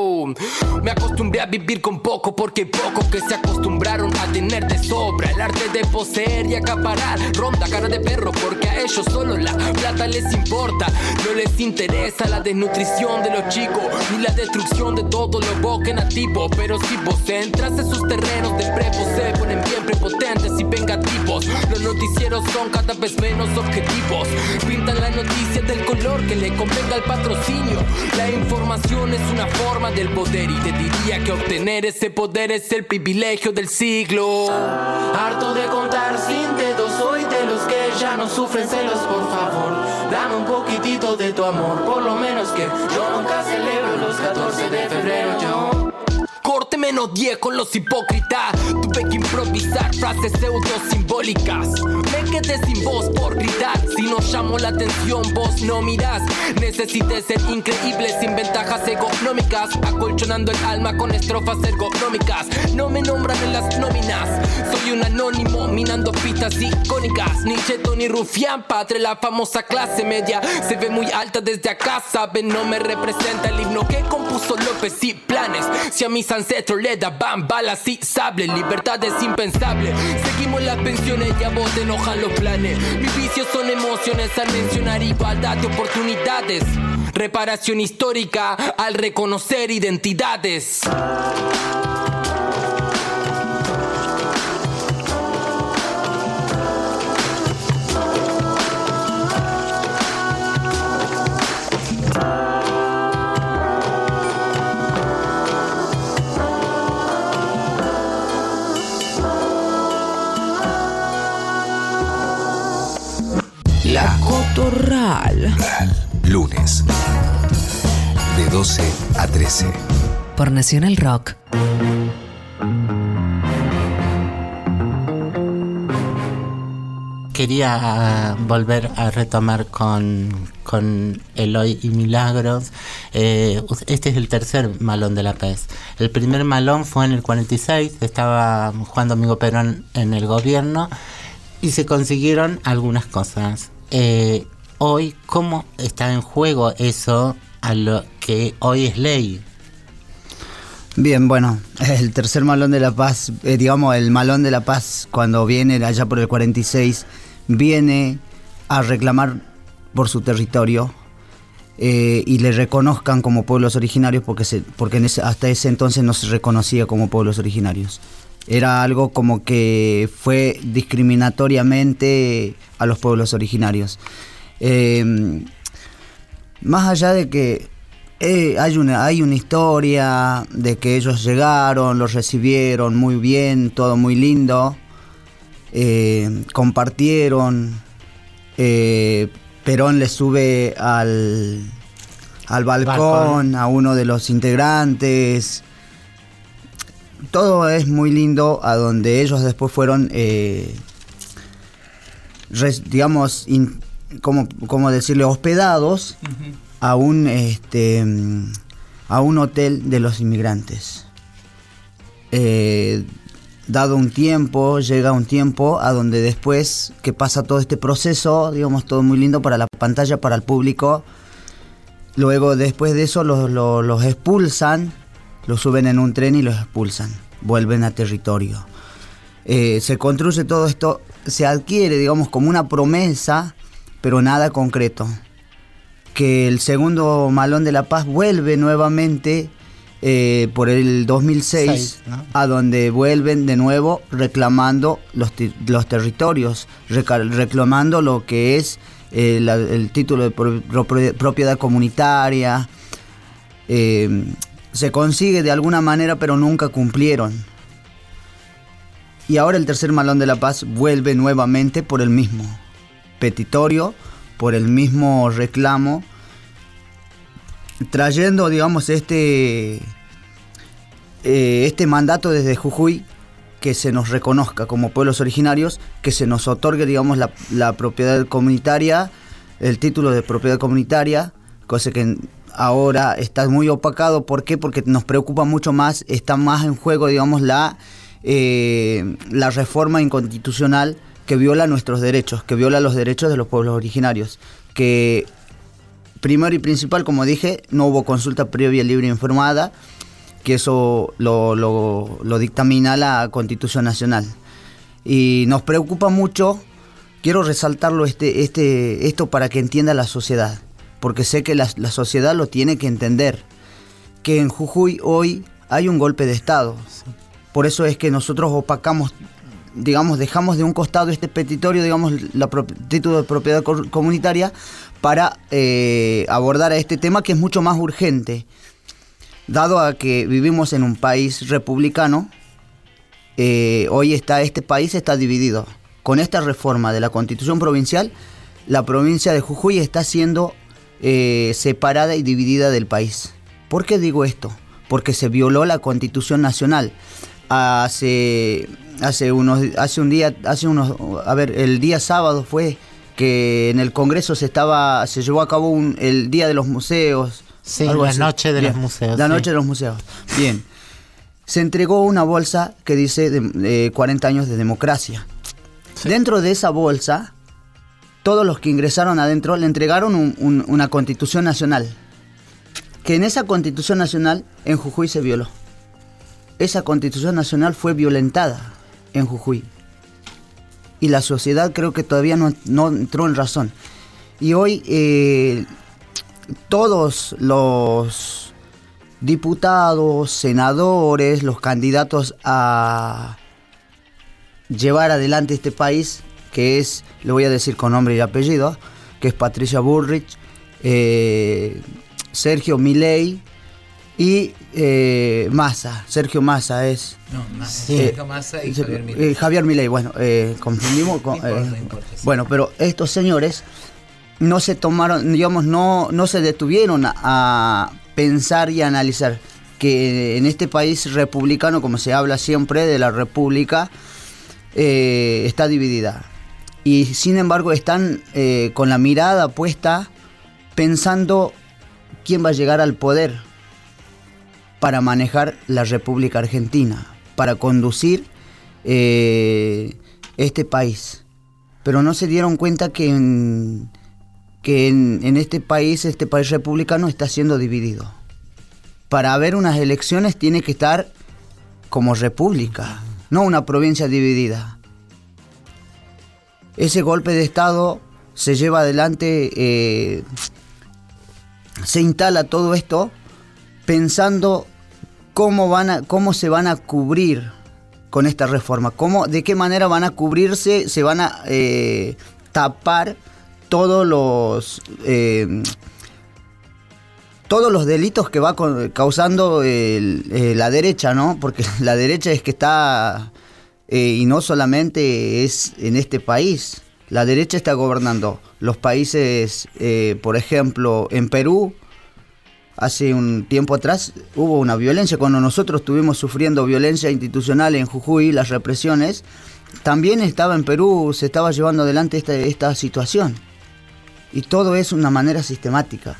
Speaker 11: me acostumbré a vivir con poco porque hay pocos que se acostumbraron a tener de sobra. El arte de poseer y acaparar. Ronda cara de perro porque a ellos solo la plata les importa. No les interesa la desnutrición de los chicos ni la destrucción de todo lo bosque nativo. Pero si vos entras en sus terrenos de prepo se ponen bien prepotentes y vengativos. Los noticieros son cada vez menos objetivos. Pintan la noticia del color que le convenga al patrocinio. La información es una forma del y te diría que obtener ese poder es el privilegio del siglo.
Speaker 12: Harto de contar sin dedos, soy de los que ya no sufren celos, por favor. Dame un poquitito de tu amor, por lo menos que yo nunca celebro los 14 de febrero.
Speaker 11: Menos 10 con los hipócritas. Tuve que improvisar frases pseudo simbólicas. Me quedé sin voz por gritar. Si no llamo la atención, vos no mirás. Necesité ser increíble sin ventajas económicas. Acolchonando el alma con estrofas ergonómicas. No me nombran en las nóminas. Soy un anónimo minando pistas icónicas. Ni cheto ni rufián, padre, la famosa clase media. Se ve muy alta desde acá, saben, no me representa el himno que compuso López y planes. Si a mis ancestros le daban balas y sable, libertad es impensable. Seguimos las pensiones y a vos te enojan los planes. Mis vicios son emociones al mencionar igualdad de oportunidades. Reparación histórica al reconocer identidades.
Speaker 6: Lunes de 12 a 13.
Speaker 13: Por Nacional Rock.
Speaker 3: Quería volver a retomar con, con Eloy y Milagros. Eh, este es el tercer malón de la pez. El primer malón fue en el 46, estaba Juan Domingo Perón en el gobierno y se consiguieron algunas cosas. Eh, hoy, ¿cómo está en juego eso a lo que hoy es ley?
Speaker 8: Bien, bueno, el tercer malón de la paz, eh, digamos, el malón de la paz, cuando viene allá por el 46, viene a reclamar por su territorio eh, y le reconozcan como pueblos originarios, porque, porque hasta ese entonces no se reconocía como pueblos originarios. Era algo como que fue discriminatoriamente a los pueblos originarios. Eh, más allá de que eh, hay, una, hay una historia de que ellos llegaron, los recibieron muy bien, todo muy lindo, eh, compartieron, eh, Perón le sube al, al balcón, a uno de los integrantes. Todo es muy lindo a donde ellos después fueron, digamos, ¿cómo, cómo decirle? Hospedados a un este a un hotel de los inmigrantes. Eh, dado un tiempo, llega un tiempo a donde después que pasa todo este proceso, digamos todo muy lindo para la pantalla, para el público, luego después de eso los, los- los expulsan, los suben en un tren y los expulsan, vuelven a territorio. Eh, se construye todo esto, se adquiere, digamos, como una promesa, pero nada concreto que el segundo Malón de la Paz vuelve nuevamente eh, por el 2006,
Speaker 3: Seis, ¿no?
Speaker 8: a donde vuelven de nuevo reclamando los, los territorios, reclamando lo que es eh, la- el título de pro- pro- propiedad comunitaria. Eh, se consigue de alguna manera, pero nunca cumplieron. Y ahora el tercer malón de la paz vuelve nuevamente por el mismo petitorio, por el mismo reclamo, trayendo, digamos, este, eh, este mandato desde Jujuy, que se nos reconozca como pueblos originarios, que se nos otorgue, digamos, la, propiedad comunitaria, el título de propiedad comunitaria, cosa que ahora está muy opacado. ¿Por qué? Porque nos preocupa mucho más, está más en juego, digamos, la, eh, la reforma inconstitucional que viola nuestros derechos, que viola los derechos de los pueblos originarios. Que primero y principal, como dije, no hubo consulta previa libre e informada, que eso lo, lo- lo dictamina la Constitución Nacional. Y nos preocupa mucho, quiero resaltarlo este, este, esto para que entienda la sociedad, porque sé que la, la sociedad lo tiene que entender, que en Jujuy hoy hay un golpe de Estado. Por eso es que nosotros opacamos, digamos, dejamos de un costado este petitorio, digamos, la título de propiedad co- comunitaria para eh, abordar a este tema que es mucho más urgente. Dado a que vivimos en un país republicano, eh, hoy está este país está dividido. Con esta reforma de la constitución provincial, la provincia de Jujuy está siendo eh, separada y dividida del país. ¿Por qué digo esto? Porque se violó la constitución nacional. Hace, hace, unos, hace un día, hace unos, a ver, el día sábado fue que en el Congreso se estaba, se llevó a cabo un- el Día de los Museos.
Speaker 3: Sí,
Speaker 8: algo
Speaker 3: la
Speaker 8: así.
Speaker 3: noche de
Speaker 8: Bien,
Speaker 3: los museos.
Speaker 8: La
Speaker 3: sí.
Speaker 8: noche de los museos. Bien. Se entregó una bolsa que dice de, eh, 40 años de democracia. Dentro de esa bolsa, todos los que ingresaron adentro le entregaron un- un- una constitución nacional. Que en esa constitución nacional en Jujuy se violó. Esa constitución nacional fue violentada en Jujuy. Y la sociedad creo que todavía no, no entró en razón. Y hoy eh, todos los diputados, senadores, los candidatos a llevar adelante este país, que es, le voy a decir con nombre y apellido, que es Patricia Bullrich, eh, Sergio Milei y eh, Massa. Sergio Massa es.
Speaker 2: No, Massa.
Speaker 8: Sí.
Speaker 2: Sergio Massa y
Speaker 8: Ser-
Speaker 2: Javier Milei.
Speaker 8: eh, Javier Milei, bueno, eh, confundimos. con-
Speaker 2: No importa,
Speaker 8: eh,
Speaker 2: no importa, sí.
Speaker 8: Bueno, pero estos señores no se tomaron, digamos, no, no se detuvieron a, a pensar y a analizar que en este país republicano, como se habla siempre de la república, eh, está dividida. Y sin embargo están eh, con la mirada puesta pensando quién va a llegar al poder para manejar la República Argentina, para conducir eh, este país. Pero no se dieron cuenta que en, que en, este país, este país republicano está siendo dividido. Para haber unas elecciones tiene que estar como república, no una provincia dividida. Ese golpe de Estado se lleva adelante, eh, se instala todo esto pensando cómo, van a, cómo se van a cubrir con esta reforma, cómo, de qué manera van a cubrirse, se van a eh, tapar todos los eh, todos los delitos que va causando eh, la derecha, ¿no? Porque la derecha es que está y no solamente es en este país. La derecha está gobernando los países, por ejemplo, en Perú, hace un tiempo atrás hubo una violencia, cuando nosotros estuvimos sufriendo violencia institucional en Jujuy, las represiones, también estaba en Perú, se estaba llevando adelante esta, esta situación. Y todo es una manera sistemática.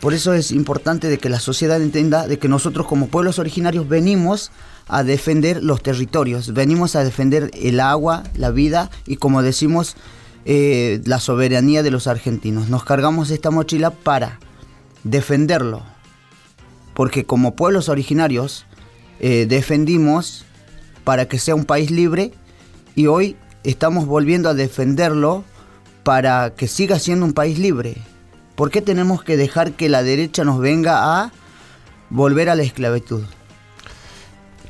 Speaker 8: Por eso es importante de que la sociedad entienda de que nosotros como pueblos originarios venimos a defender los territorios, venimos a defender el agua, la vida y como decimos, eh, la soberanía de los argentinos. Nos cargamos esta mochila para defenderlo, porque como pueblos originarios eh, defendimos para que sea un país libre y hoy estamos volviendo a defenderlo para que siga siendo un país libre. ¿Por qué tenemos que dejar que la derecha nos venga a volver a la esclavitud?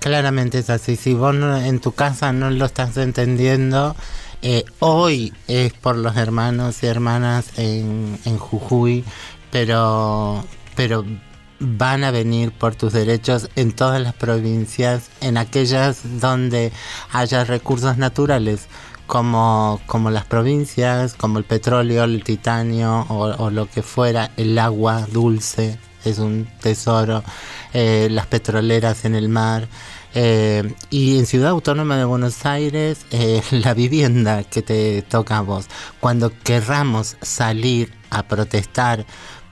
Speaker 3: Claramente es así. Si vos no- en tu casa no lo estás entendiendo, eh, hoy es por los hermanos y hermanas en, en Jujuy, pero, pero van a venir por tus derechos en todas las provincias, en aquellas donde haya recursos naturales, como, como las provincias, como el petróleo, el titanio o, lo que fuera, el agua dulce es un tesoro, eh, las petroleras en el mar. eh, y en Ciudad Autónoma de Buenos Aires, eh, la vivienda que te toca a vos. Cuando querramos salir a protestar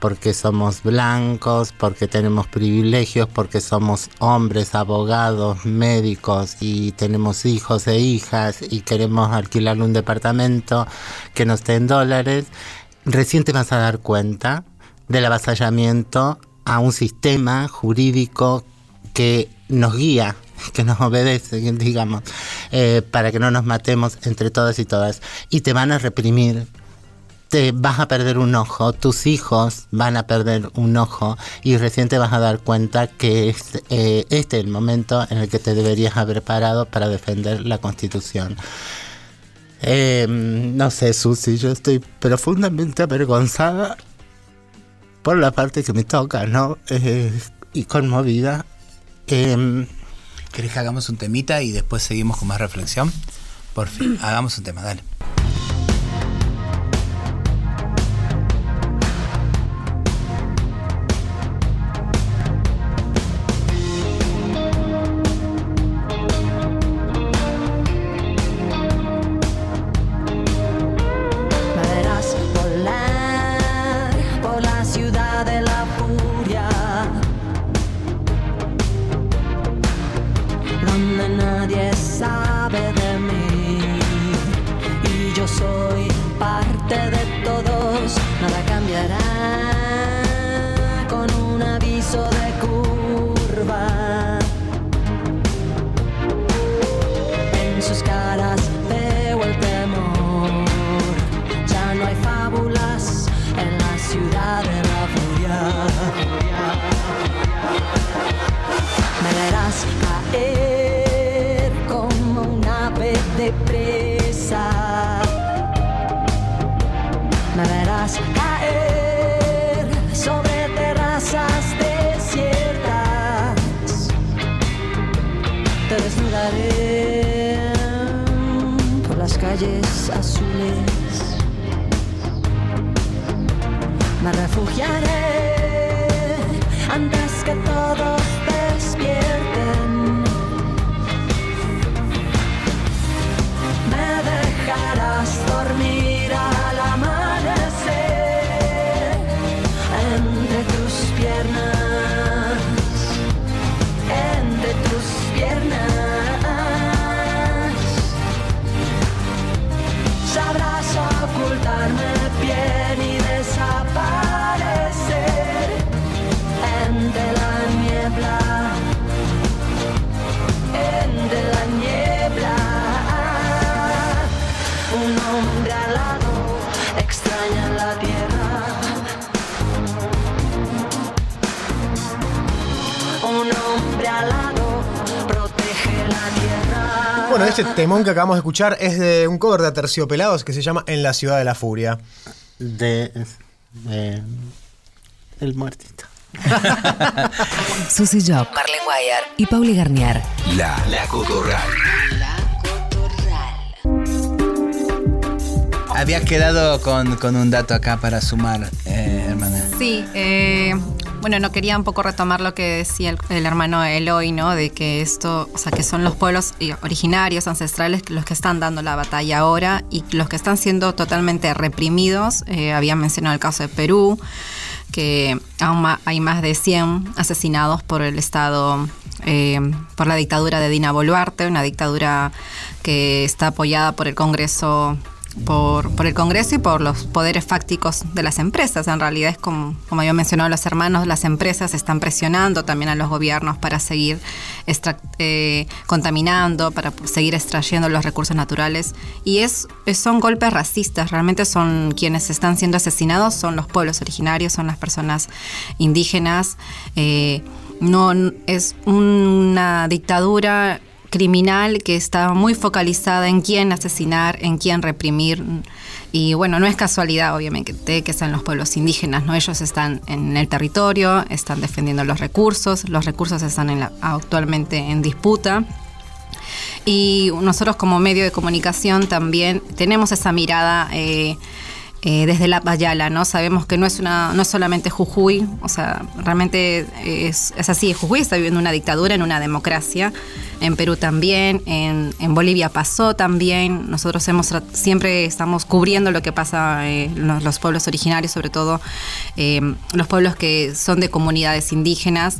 Speaker 3: porque somos blancos, porque tenemos privilegios, porque somos hombres, abogados, médicos y tenemos hijos e hijas y queremos alquilar un departamento que nos dé en dólares, recién te vas a dar cuenta del avasallamiento a un sistema jurídico que nos guía, que nos obedece, digamos, eh, para que no nos matemos entre todas y todas. Y te van a reprimir, te vas a perder un ojo, tus hijos van a perder un ojo y recién te vas a dar cuenta que es eh, este el momento en el que te deberías haber parado para defender la Constitución. Eh, no sé, Susi, yo estoy profundamente avergonzada por la parte que me toca, ¿no? Eh, y conmovida. Eh,
Speaker 14: ¿Querés que hagamos un temita y después seguimos con más reflexión? Por fin, hagamos un tema, dale.
Speaker 7: Este temón que acabamos de escuchar es de un cover de Aterciopelados que se llama En la ciudad de la furia.
Speaker 3: de, de- el muertito.
Speaker 13: Susy Job, Marlene Guayar y Pauli Garnier.
Speaker 6: La, la cotorral.
Speaker 14: Había quedado con, con un dato acá para sumar, eh, hermana.
Speaker 5: Sí, eh, bueno, no quería un poco retomar lo que decía el, el hermano Eloy, ¿no? De que esto, o sea, que son los pueblos eh, originarios, ancestrales, los que están dando la batalla ahora y los que están siendo totalmente reprimidos. Eh, había mencionado el caso de Perú, que aún hay más de 100 asesinados por el Estado, eh, por la dictadura de Dina Boluarte, una dictadura que está apoyada por el Congreso por, por el Congreso y por los poderes fácticos de las empresas. En realidad es como, como había mencionado los hermanos, las empresas están presionando también a los gobiernos para seguir eh, contaminando, para seguir extrayendo los recursos naturales. Y es- son golpes racistas, realmente son quienes están siendo asesinados, son los pueblos originarios, son las personas indígenas. eh, no es una dictadura criminal que está muy focalizada en quién asesinar, en quién reprimir. Y bueno, no es casualidad, obviamente, que sean los pueblos indígenas, ¿no? Ellos están en el territorio, están defendiendo los recursos, los recursos están en la- actualmente en disputa. Y nosotros como medio de comunicación también tenemos esa mirada eh, eh, desde la Bayala, ¿no? Sabemos que no es una, no es solamente Jujuy, o sea, realmente es, así, Jujuy está viviendo una dictadura en una democracia, en Perú también, en, Bolivia pasó también, nosotros hemos siempre estamos cubriendo lo que pasa eh, en los, los pueblos originarios, sobre todo eh, los pueblos que son de comunidades indígenas.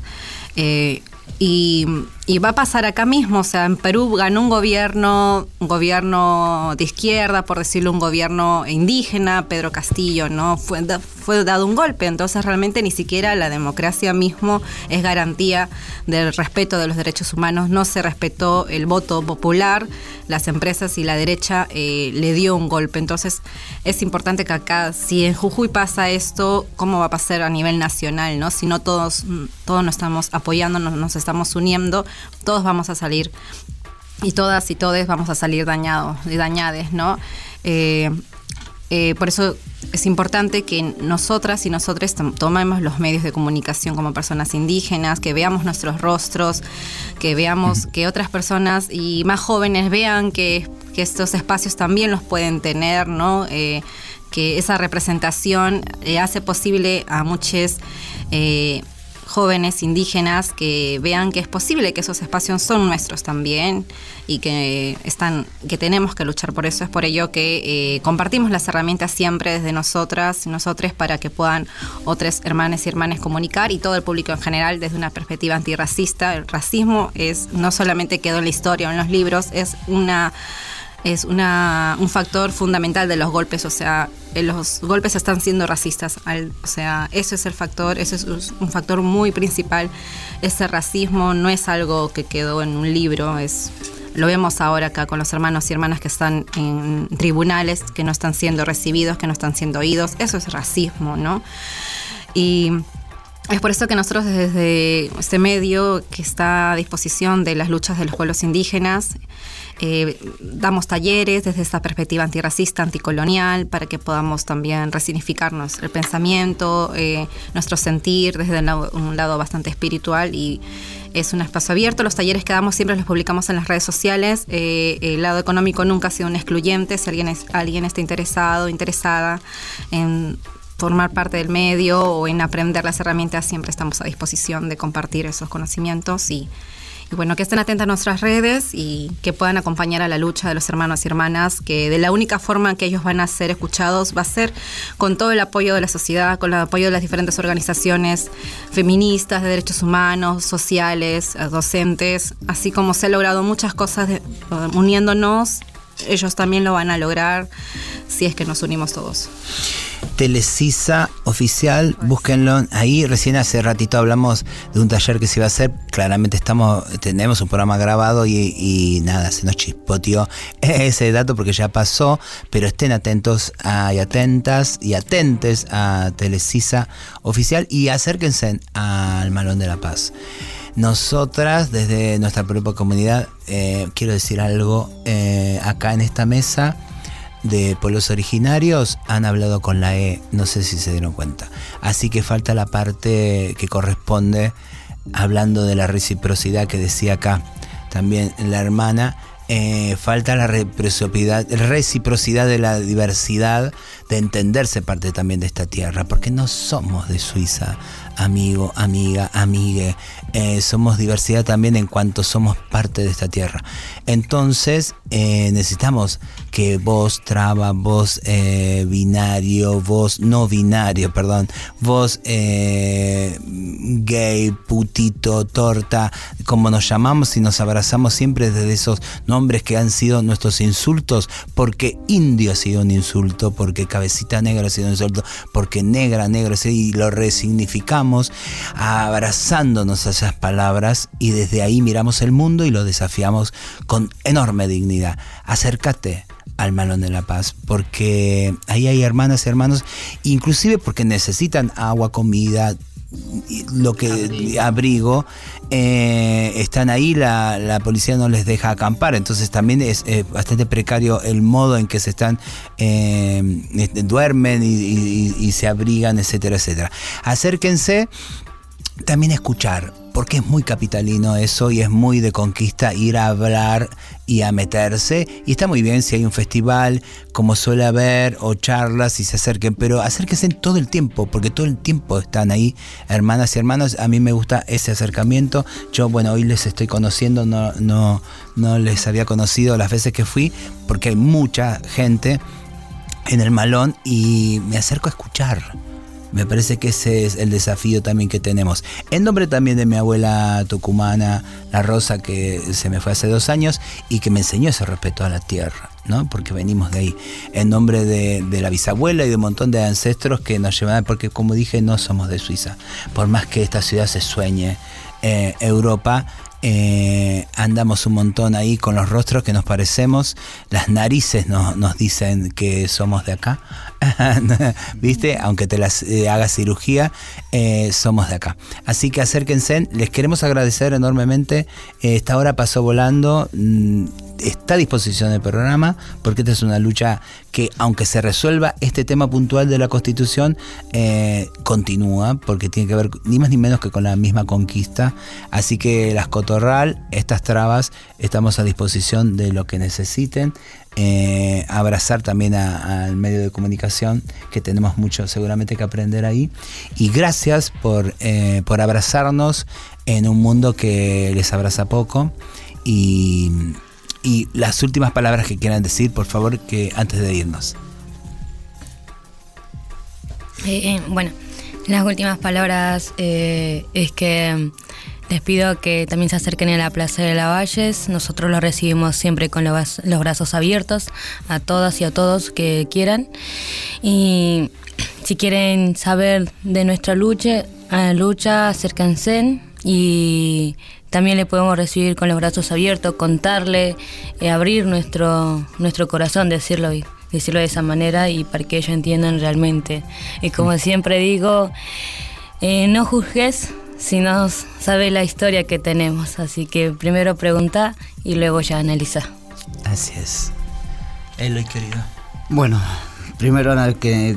Speaker 5: eh, y, y va a pasar acá mismo, o sea, en Perú ganó un gobierno, un gobierno de izquierda, por decirlo, un gobierno indígena, Pedro Castillo, ¿no? Fue, fue dado un golpe, entonces realmente ni siquiera la democracia mismo es garantía del respeto de los derechos humanos, no se respetó el voto popular, las empresas y la derecha eh, le dio un golpe, entonces es importante que acá, si en Jujuy pasa esto, ¿cómo va a pasar a nivel nacional, no? Si no todos, todos nos estamos apoyando, nos, nos estamos uniendo, todos vamos a salir y todas y todes vamos a salir dañados y dañades, ¿no? Eh, eh, por eso es importante que nosotras y nosotros tom- tomemos los medios de comunicación como personas indígenas, que veamos nuestros rostros, que veamos que otras personas y más jóvenes vean que, que estos espacios también los pueden tener, ¿no? Eh, que esa representación eh, hace posible a muchos eh, jóvenes indígenas que vean que es posible que esos espacios son nuestros también y que están que tenemos que luchar por eso. Es por ello que eh, compartimos las herramientas siempre desde nosotras y para que puedan otras hermanas y hermanas comunicar y todo el público en general desde una perspectiva antirracista. El racismo es no solamente quedó en la historia o en los libros es una es una, un factor fundamental de los golpes, o sea, eh, los golpes están siendo racistas, al- o sea, eso es el factor, eso es un factor muy principal. Ese racismo no es algo que quedó en un libro, es lo vemos ahora acá con los hermanos y hermanas que están en tribunales, que no están siendo recibidos, que no están siendo oídos, eso es racismo, ¿no? Y es por eso que nosotros desde este medio que está a disposición de las luchas de los pueblos indígenas, eh, damos talleres desde esta perspectiva antirracista, anticolonial, para que podamos también resignificarnos el pensamiento, eh, nuestro sentir desde un lado, bastante espiritual y es un espacio abierto. Los talleres que damos siempre los publicamos en las redes sociales. Eh, el lado económico nunca ha sido un excluyente. Si alguien, es, alguien está interesado, interesada en formar parte del medio o en aprender las herramientas, siempre estamos a disposición de compartir esos conocimientos y bueno, que estén atentas a nuestras redes y que puedan acompañar a la lucha de los hermanos y hermanas, que de la única forma que ellos van a ser escuchados va a ser con todo el apoyo de la sociedad, con el apoyo de las diferentes organizaciones feministas, de derechos humanos, sociales, eh, docentes, así como se ha logrado muchas cosas de- eh, uniéndonos, ellos también lo van a lograr si es que nos unimos todos.
Speaker 2: Telecisa oficial, búsquenlo ahí. Recién hace ratito hablamos de un taller que se iba a hacer. Claramente estamos, tenemos un programa grabado y, y nada, se nos chispoteó ese dato porque ya pasó. Pero estén atentos a- y atentas y atentes a Telecisa oficial y acérquense al Malón de la Paz. Nosotras, desde nuestra propia comunidad, eh, quiero decir algo eh, acá en esta mesa de pueblos originarios han hablado con la E, no sé si se dieron cuenta. Así que falta la parte que corresponde, hablando de la reciprocidad que decía acá también la hermana, eh, falta la reciprocidad, reciprocidad de la diversidad, de entenderse parte también de esta tierra, porque no somos de Suiza, amigo, amiga, amigue, eh, somos diversidad también en cuanto somos parte de esta tierra. Entonces eh, necesitamos que vos traba, vos eh, binario, vos no binario, perdón, vos eh, gay, putito, torta, como nos llamamos y nos abrazamos siempre desde esos nombres que han sido nuestros insultos, porque indio ha sido un insulto, porque cabecita negra ha sido un insulto, porque negra, negro, y lo resignificamos abrazándonos a esas palabras y desde ahí miramos el mundo y lo desafiamos con enorme dignidad. Acércate al Malón de la Paz, porque ahí hay hermanas y hermanos, inclusive porque necesitan agua, comida, lo que abrigo, eh, están ahí, la, la policía no les deja acampar, entonces también es eh, bastante precario el modo en que se están, eh, este, duermen y, y- y se abrigan, etcétera, etcétera. Acérquense, también escuchar, porque es muy capitalino eso y es muy de conquista ir a hablar y a meterse. Y está muy bien si hay un festival, como suele haber, o charlas y se acerquen, pero acérquense todo el tiempo, porque todo el tiempo están ahí, hermanas y hermanos. A mí me gusta ese acercamiento. Yo, bueno, hoy les estoy conociendo, no, no, no les había conocido las veces que fui, porque hay mucha gente en el malón y me acerco a escuchar. Me parece que ese es el desafío también que tenemos. En nombre también de mi abuela tucumana, la Rosa, que se me fue hace dos años y que me enseñó ese respeto a la tierra, ¿no? Porque venimos de ahí. En nombre de, de la bisabuela y de un montón de ancestros que nos llevan, porque como dije, no somos de Suiza. Por más que esta ciudad se sueñe, eh, Europa, eh, andamos un montón ahí con los rostros que nos parecemos, las narices nos, dicen que somos de acá, ¿viste? Aunque te las eh, hagas cirugía, eh, somos de acá. Así que acérquense, les queremos agradecer enormemente, Eh, esta hora pasó volando, mm, está a disposición el programa, porque esta es una lucha que, aunque se resuelva este tema puntual de la Constitución, eh, continúa, porque tiene que ver ni más ni menos que con la misma conquista. Así que las cotorral, estas trabas, estamos a disposición de lo que necesiten. Eh, abrazar también al medio de comunicación, que tenemos mucho seguramente que aprender ahí. Y gracias por, eh, por abrazarnos en un mundo que les abraza poco. Y, y las últimas palabras que quieran decir, por favor, que antes de irnos.
Speaker 9: Eh, eh, bueno, las últimas palabras eh, es que mm, les pido que también se acerquen a la Plaza de la Valles. Nosotros los recibimos siempre con los, los brazos abiertos a todas y a todos que quieran. Y si quieren saber de nuestra lucha, lucha acérquense y también le podemos recibir con los brazos abiertos, contarle, eh, abrir nuestro, nuestro corazón, decirlo decirlo de esa manera y para que ellos entiendan realmente. Y como siempre digo, eh, no juzgues si no sabes la historia que tenemos. Así que primero pregunta y luego ya analiza.
Speaker 2: Así es. Eloy, querido.
Speaker 8: Bueno, primero que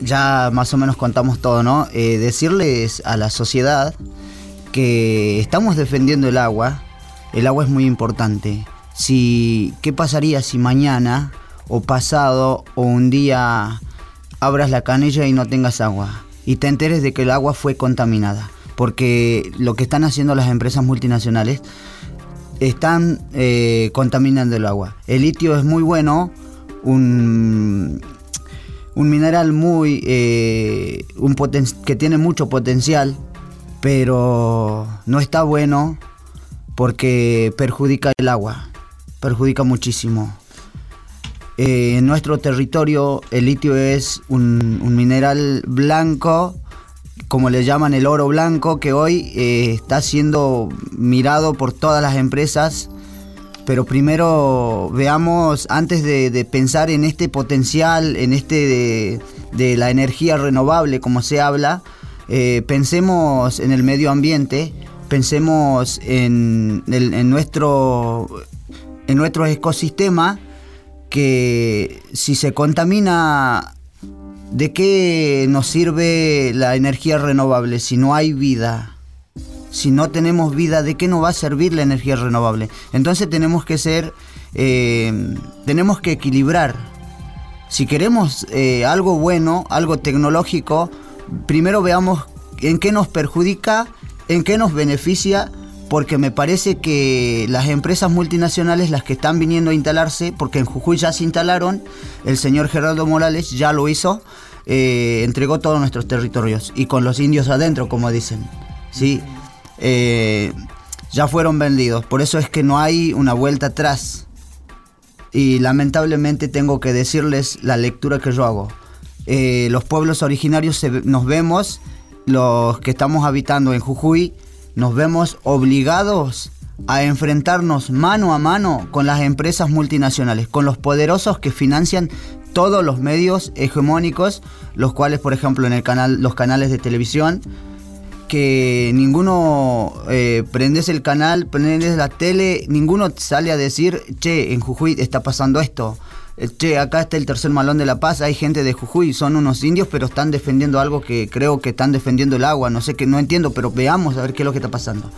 Speaker 8: ya más o menos contamos todo, ¿no? Eh, decirles a la sociedad que estamos defendiendo el agua. El agua es muy importante. Si, ¿Qué pasaría si mañana o pasado o un día abras la canilla y no tengas agua? Y te enteres de que el agua fue contaminada. Porque lo que están haciendo las empresas multinacionales están eh, contaminando el agua. El litio es muy bueno, un, mineral muy eh, un poten- que tiene mucho potencial, pero no está bueno porque perjudica el agua, perjudica muchísimo. Eh, en nuestro territorio el litio es un, mineral blanco, como le llaman el oro blanco, que hoy eh, está siendo mirado por todas las empresas. Pero primero veamos, antes de, pensar en este potencial, en este de la energía renovable, como se habla, eh, pensemos en el medio ambiente, pensemos en, nuestro, en que si se contamina, ¿de qué nos sirve la energía renovable si no hay vida? Si no tenemos vida, ¿de qué nos va a servir la energía renovable? Entonces tenemos que ser, eh, tenemos que equilibrar. Si queremos eh, algo bueno, algo tecnológico, primero veamos en qué nos perjudica, en qué nos beneficia, porque me parece que las empresas multinacionales, las que están viniendo a instalarse, porque en Jujuy ya se instalaron, el señor Gerardo Morales ya lo hizo, eh, entregó todos nuestros territorios y con los indios adentro, como dicen. ¿sí? Eh, ya fueron vendidos, por eso es que no hay una vuelta atrás. Y lamentablemente tengo que decirles la lectura que yo hago. Eh, los pueblos originarios se- nos vemos, los que estamos habitando en Jujuy, nos vemos obligados a enfrentarnos mano a mano con las empresas multinacionales, con los poderosos que financian todos los medios hegemónicos, los cuales, por ejemplo, en el canal, los canales de televisión, que ninguno eh, prendes el canal, prendes la tele, ninguno sale a decir, che, en Jujuy está pasando esto. Eh, Che, acá está el tercer malón de la paz, hay gente de Jujuy, son unos indios, pero están defendiendo algo que creo que están defendiendo el agua, no sé qué, no entiendo, pero veamos a ver qué es lo que está pasando.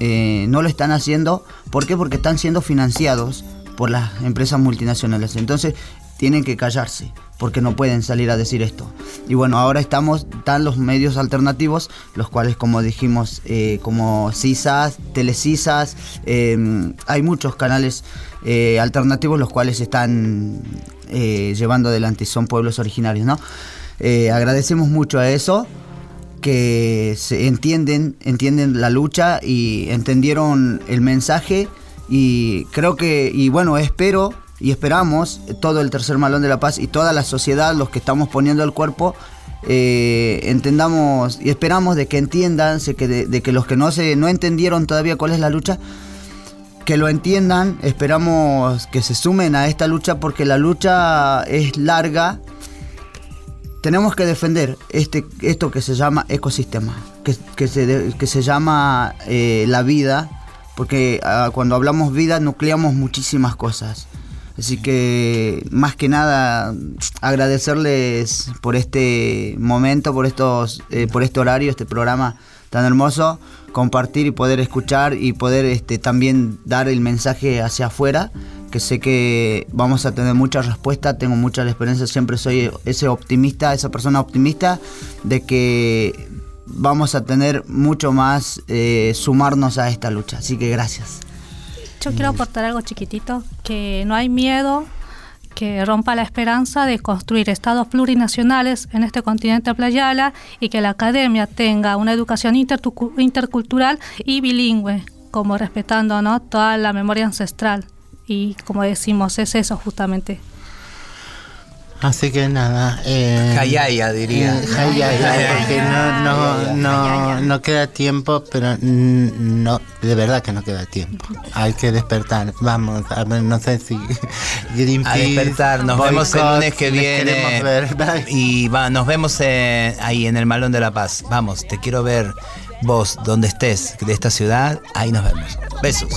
Speaker 8: Eh, no lo están haciendo, ¿por qué? Porque están siendo financiados por las empresas multinacionales, entonces tienen que callarse, porque no pueden salir a decir esto. Y bueno, ahora estamos, están los medios alternativos, los cuales como dijimos, eh, como CISAS, Telecisas, hay muchos canales eh, alternativos los cuales están eh, llevando adelante, son pueblos originarios, ¿no? Eh, agradecemos mucho a eso, que se entienden, entienden la lucha y entendieron el mensaje y creo que, y bueno, espero y esperamos todo el tercer malón de la paz y toda la sociedad, los que estamos poniendo el cuerpo, entendamos y esperamos de que entiendan, se- que de, de que los que no se no entendieron todavía cuál es la lucha, que lo entiendan, esperamos que se sumen a esta lucha porque la lucha es larga. Tenemos que defender este, esto que se llama ecosistema, que, que se, que se llama eh, la vida, porque ah, cuando hablamos vida nucleamos muchísimas cosas. Así que más que nada agradecerles por este momento, por estos, eh, por este horario, este programa tan hermoso, compartir y poder escuchar y poder este, también dar el mensaje hacia afuera, que sé que vamos a tener mucha respuesta, tengo mucha esperanza, siempre soy ese optimista, esa persona optimista de que vamos a tener mucho más eh, sumarnos a esta lucha. Así que gracias.
Speaker 10: Yo quiero aportar algo chiquitito, que no hay miedo que rompa la esperanza de construir estados plurinacionales en este continente playala y que la academia tenga una educación intercultural y bilingüe, como respetando ¿no? toda la memoria ancestral. Y como decimos, es eso justamente.
Speaker 3: Así que nada. Eh,
Speaker 2: Jayaya, diría.
Speaker 3: eh, jayaya, porque no, no, no, no queda tiempo, pero no, de verdad que no queda tiempo. Hay que despertar. Vamos, a ver, no sé si Greenpeace.
Speaker 2: A despertar, nos vemos el lunes que viene.
Speaker 3: queremos ver.
Speaker 2: Y va, nos vemos eh, ahí en el Malón de la Paz. Vamos, te quiero ver vos, donde estés, de esta ciudad. Ahí nos vemos. Besos.